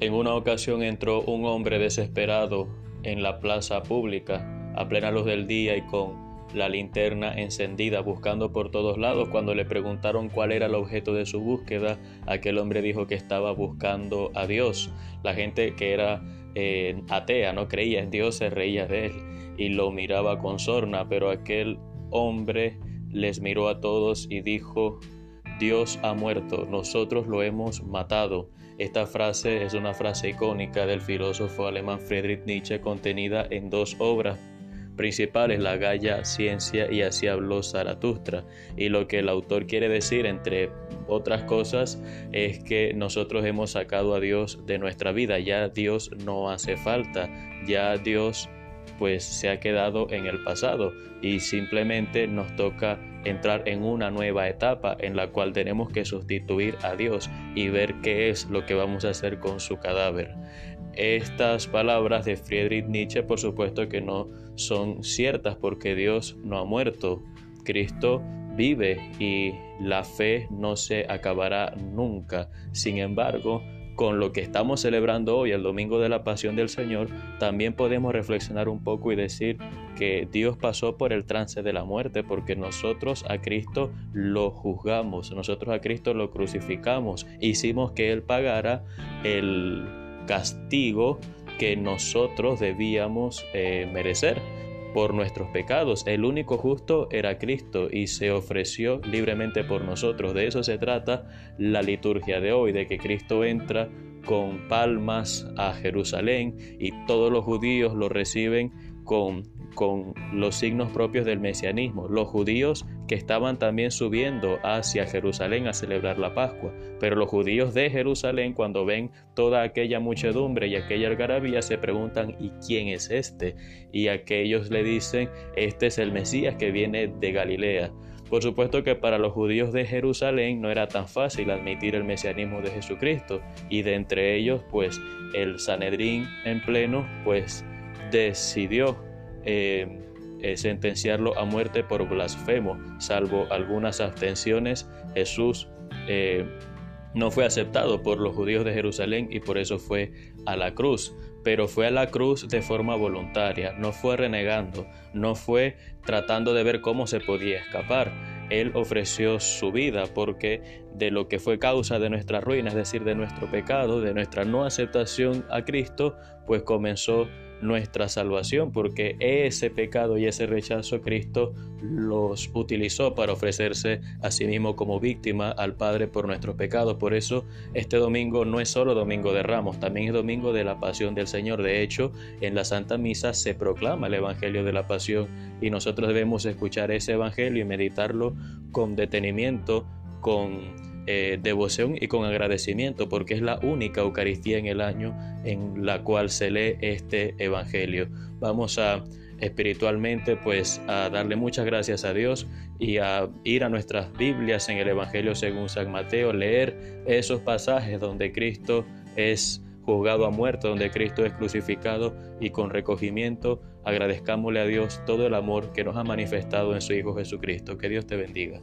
En una ocasión entró un hombre desesperado en la plaza pública a plena luz del día y con la linterna encendida buscando por todos lados. Cuando le preguntaron cuál era el objeto de su búsqueda, aquel hombre dijo que estaba buscando a Dios. La gente que era eh, atea, no creía en Dios, se reía de él y lo miraba con sorna, pero aquel hombre les miró a todos y dijo, Dios ha muerto, nosotros lo hemos matado. Esta frase es una frase icónica del filósofo alemán Friedrich Nietzsche contenida en dos obras principales, la Gaya Ciencia y así habló Zaratustra. Y lo que el autor quiere decir, entre otras cosas, es que nosotros hemos sacado a Dios de nuestra vida, ya Dios no hace falta, ya Dios pues se ha quedado en el pasado y simplemente nos toca entrar en una nueva etapa en la cual tenemos que sustituir a Dios y ver qué es lo que vamos a hacer con su cadáver. Estas palabras de Friedrich Nietzsche por supuesto que no son ciertas porque Dios no ha muerto. Cristo vive y la fe no se acabará nunca. Sin embargo, con lo que estamos celebrando hoy, el Domingo de la Pasión del Señor, también podemos reflexionar un poco y decir que Dios pasó por el trance de la muerte porque nosotros a Cristo lo juzgamos, nosotros a Cristo lo crucificamos, hicimos que Él pagara el castigo que nosotros debíamos eh, merecer por nuestros pecados. El único justo era Cristo y se ofreció libremente por nosotros. De eso se trata la liturgia de hoy, de que Cristo entra con palmas a Jerusalén y todos los judíos lo reciben con, con los signos propios del mesianismo. Los judíos que estaban también subiendo hacia Jerusalén a celebrar la Pascua. Pero los judíos de Jerusalén, cuando ven toda aquella muchedumbre y aquella algarabía, se preguntan, ¿y quién es este? Y aquellos le dicen, este es el Mesías que viene de Galilea. Por supuesto que para los judíos de Jerusalén no era tan fácil admitir el mesianismo de Jesucristo y de entre ellos pues el Sanedrín en pleno pues decidió eh, eh, sentenciarlo a muerte por blasfemo. Salvo algunas abstenciones, Jesús eh, no fue aceptado por los judíos de Jerusalén y por eso fue a la cruz. Pero fue a la cruz de forma voluntaria, no fue renegando, no fue tratando de ver cómo se podía escapar. Él ofreció su vida porque de lo que fue causa de nuestra ruina, es decir, de nuestro pecado, de nuestra no aceptación a Cristo, pues comenzó nuestra salvación, porque ese pecado y ese rechazo Cristo los utilizó para ofrecerse a sí mismo como víctima al Padre por nuestros pecados. Por eso este domingo no es solo domingo de Ramos, también es domingo de la pasión del Señor. De hecho, en la Santa Misa se proclama el Evangelio de la Pasión y nosotros debemos escuchar ese Evangelio y meditarlo con detenimiento, con eh, devoción y con agradecimiento, porque es la única Eucaristía en el año en la cual se lee este Evangelio. Vamos a espiritualmente pues a darle muchas gracias a Dios y a ir a nuestras Biblias en el Evangelio según San Mateo, leer esos pasajes donde Cristo es juzgado a muerte, donde Cristo es crucificado y con recogimiento agradezcámosle a Dios todo el amor que nos ha manifestado en su Hijo Jesucristo. Que Dios te bendiga.